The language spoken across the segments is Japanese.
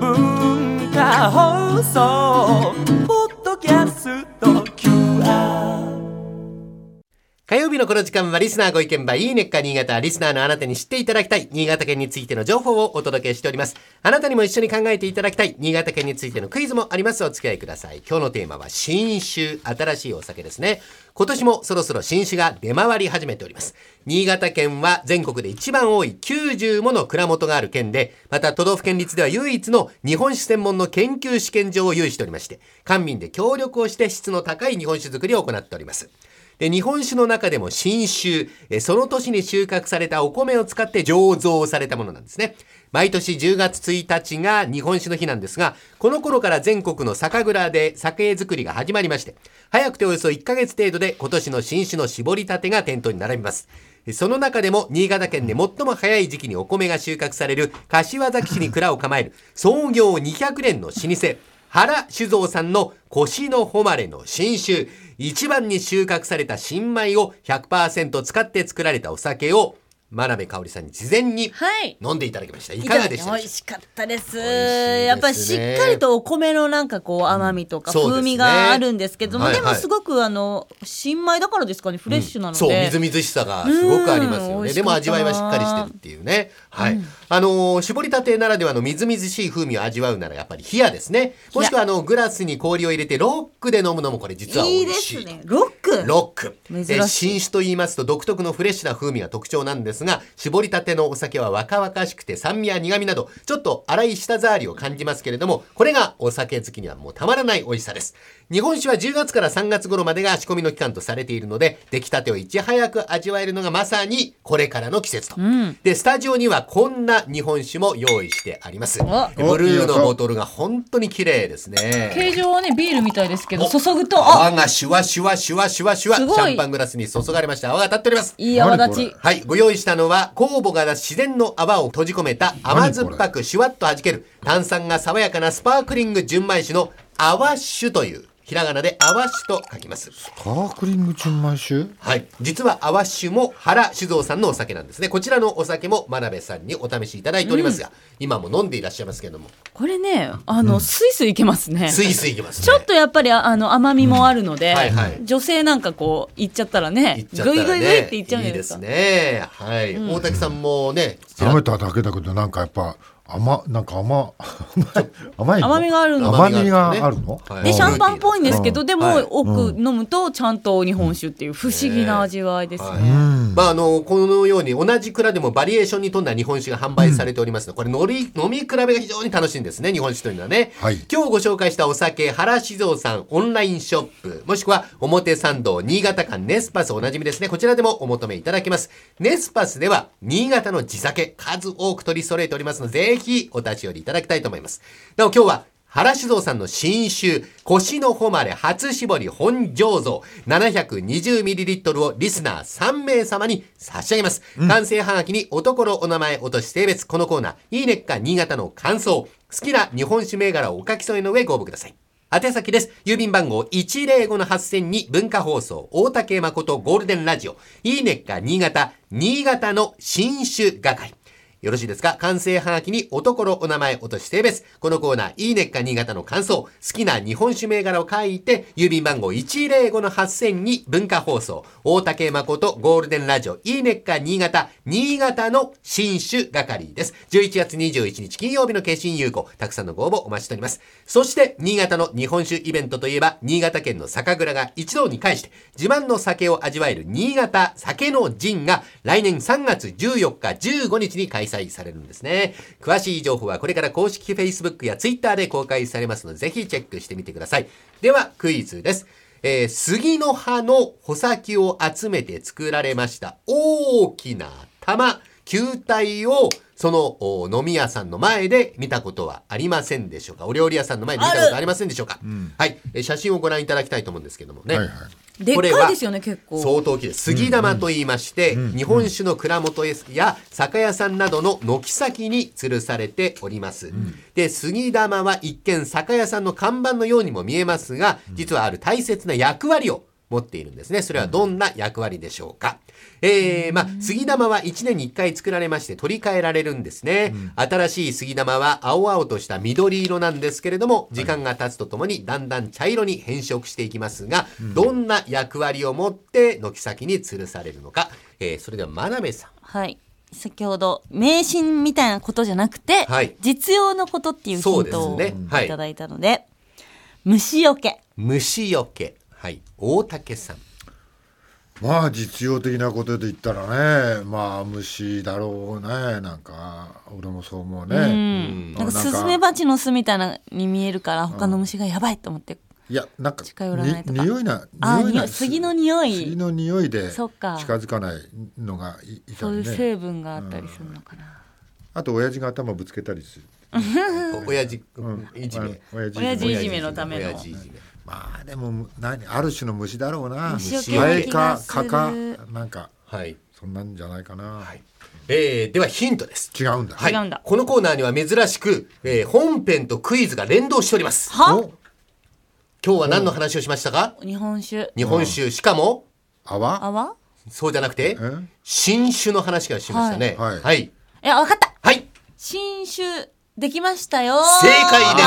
文化放送この時間はリスナーご意見番いいねっか新潟リスナーのあなたに知っていただきたい新潟県についての情報をお届けしております。あなたにも一緒に考えていただきたい新潟県についてのクイズもあります。お付き合いください。今日のテーマは新酒。新しいお酒ですね。今年もそろそろ新酒が出回り始めております。新潟県は全国で一番多い90もの蔵元がある県でまた都道府県立では唯一の日本酒専門の研究試験場を有しておりまして官民で協力をして質の高い日本酒作りを行っております。で日本酒の中でも新酒えその年に収穫されたお米を使って醸造されたものなんですね。毎年10月1日が日本酒の日なんですがこの頃から全国の酒蔵で酒造りが始まりまして早くておよそ1ヶ月程度で今年の新酒の絞りたてが店頭に並びます。その中でも新潟県で最も早い時期にお米が収穫される柏崎市に蔵を構える創業200年の老舗原酒造さんの腰の誉れの新酒。一番に収穫された新米を100%使って作られたお酒を真鍋かおりさんに事前にはい。飲んでいただきました、い、かがでした美味しかったです。ね。やっぱりしっかりとお米のなんかこう甘みとか風味があるんですけども、はいはい。でもすごくあの新米だからですかねフレッシュなので、そうみずみずしさがすごくありますようん。ねでも味わいはしっかりしてるっていうね。はい、あのー絞りたてならではのみずみずしい風味を味わうならやっぱり冷やですね。もしくはあのグラスに氷を入れてロックで飲むのもこれ実は美いいで味しい。すねロック。ロック。珍しい。えー新酒と言いますと独特のフレッシュな風味が特徴なんですが絞りたてのお酒は若々しくて酸味や苦味などちょっと粗い舌触りを感じますけれどもこれがお酒好きにはもうたまらない美味しさです。日本酒は10月から3月頃までが仕込みの期間とされているので出来たてをいち早く味わえるのがまさにこれからの季節と、でスタジオにはこんな日本酒も用意してあります。お。ブルーのボトルが本当に綺麗ですね。形状はねビールみたいですけどお。注ぐとあ。泡がシュワシュワシュワシュワシュワ。シャンパングラスに注がれました。泡が立っております。いい泡立ち。はいご用意したのは酵母が自然の泡を閉じ込めた甘酸っぱくシュワッと弾ける炭酸が爽やかなスパークリング純米酒の泡酒というひらがなで泡酒と書きます。パークリング純米酒はい。実は泡酒も原酒造さんのお酒なんですね。こちらのお酒も真鍋さんにお試しいただいておりますが、今も飲んでいらっしゃいますけれども。これねあの、スイスイいけますね。スイスイいきますね。ちょっとやっぱりああの甘みもあるので、はいはい。女性なんかこういっちゃったらねいっちゃったらねグイグイグイっていっちゃうんでかいいですすね。はい、大竹さんもね食べただけだけどなんかやっぱ甘なんか甘甘いの？甘みがあるの？甘みがあるの？はい。でシャンパンっぽいんですけど、うんでも、はい。奥飲むとちゃんと日本酒っていう不思議な味わいですね。はい。まああのこのように同じ蔵でもバリエーションに富んだ日本酒が販売されておりますの。で、これ飲み飲み比べが非常に楽しいんですね日本酒というのはね、はい。今日ご紹介したお酒原酒造さんオンラインショップもしくは表参道新潟館ネスパスおなじみですね。こちらでもお求めいただけます。ネスパスでは新潟の地酒数多く取り揃えておりますのでぜひお立ち寄りいただきたいと思いますなお今日は原酒造さんの新酒、腰の誉れ初搾り本醸造 720ml をリスナー3名様に差し上げます。完成はがきにおところお名前、お年、性別、このコーナー、いいねっか新潟の感想、好きな日本酒銘柄をお書き添えの上ご応募ください。宛先です。郵便番号105-8000に文化放送、大竹誠ゴールデンラジオ、いいねっか新潟、新潟の新酒係。よろしいですか？完成はがきにおところお名前、お年性別。このコーナー、いいねっか新潟の感想、好きな日本酒銘柄を書いて、郵便番号105-8000に文化放送、大竹誠ゴールデンラジオ、いいねっか新潟、新潟の新酒係です。11月21日金曜日の決心有効、たくさんのご応募お待ちしております。そして、新潟の日本酒イベントといえば、新潟県の酒蔵が一堂に会して、自慢の酒を味わえる新潟酒の陣が、来年3月14日、15日に開催されるんですね。詳しい情報はこれから公式 Facebook や Twitter で公開されますので、ぜひチェックしてみてください。では、クイズです。えー杉の葉の穂先を集めて作られました大きな玉、球体をそのお飲み屋さんの前で見たことはありませんでしょうか？お料理屋さんの前で見たことありませんでしょうか？はい、えー写真をご覧いただきたいと思うんですけどもね。はいはいでっこれはかいですよね結構。相当大きいです。杉玉と言いまして、日本酒の蔵元や酒屋さんなどの軒先に吊るされております。で、杉玉は一見酒屋さんの看板のようにも見えますが、実はある大切な役割を持っているんですね。それはどんな役割でしょうか。えー、まあ、杉玉は1年に1回作られまして取り替えられるんですね。新しい杉玉は青々とした緑色なんですけれども、時間が経つとともにだんだん茶色に変色していきますが、どんな役割を持って軒先に吊るされるのか。えー、それでは真鍋さん。はい。先ほど迷信みたいなことじゃなくて、はい実用のことっていうヒそうですントをねはいいただいたので、虫よけ。虫よけ。はい。大竹さん。まあ実用的なことで言ったらねまあ虫だろうねなんか俺もそう思うね、うん。なんかスズメバチの巣みたいなに見えるから他の虫がやばいと思って。いやなんか近寄らないとか。に匂いなあ匂いな杉の匂い。杉の匂いでそっか。近づかないのがいいたそういう成分があったりするのかな。あと親父が頭ぶつけたりする。親父、いじめ。親父いじめのための。親父いじめまあでも何ある種の虫だろうなハエか蚊かなんかはい。そんなんじゃないかな、えー、ではヒントです。違うんだ、はい。違うんだこのコーナーには珍しく、えー本編とクイズが連動しております。は？今日は何の話をしましたか？日本酒。日本酒、しかも、泡？泡？そうじゃなくてえ、新酒の話がしましたね。はいはい。いや、わかったはい。新酒できましたよ正解で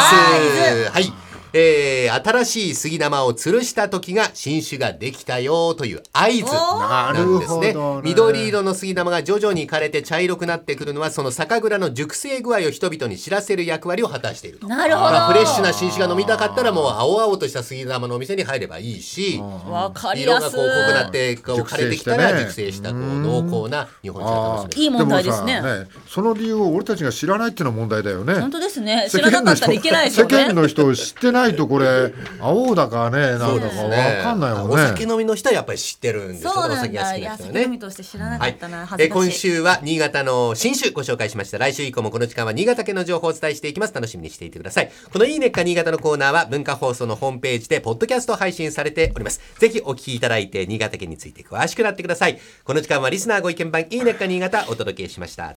す。はい。えー、新しい杉玉を吊るした時が新酒ができたよという合図なんですね。ね。緑色の杉玉が徐々に枯れて茶色くなってくるのはその酒蔵の熟成具合を人々に知らせる役割を果たしていると。なるほど。まあフレッシュな新酒が飲みたかったらもう青々とした杉玉のお店に入ればいいしわかり色がこう濃くなってこう枯れてきたら熟成したこう濃厚な日本酒が楽しめるいい問題ですね。もさその理由を俺たちが知らないっていうのは問題だよね。本当ですね。知らなかったらいけないですよね。世間の人を知ってないとこれ青だかねなんだかわかんないもんね。お酒飲みの人はやっぱり知ってるんですよそうなんお酒が好きな人はね。酒飲みとして知らなかはいったな。え恥ずー今。週は新潟の新酒ご紹介しました。来週以降もこの時間は新潟県の情報をお伝えしていきます楽しみにしていてください。このいいねっか新潟のコーナーは文化放送のホームページでポッドキャスト配信されております。ぜひお聞きいただいて新潟県について詳しくなってください。この時間はリスナーご意見番いいねっか新潟お届けしました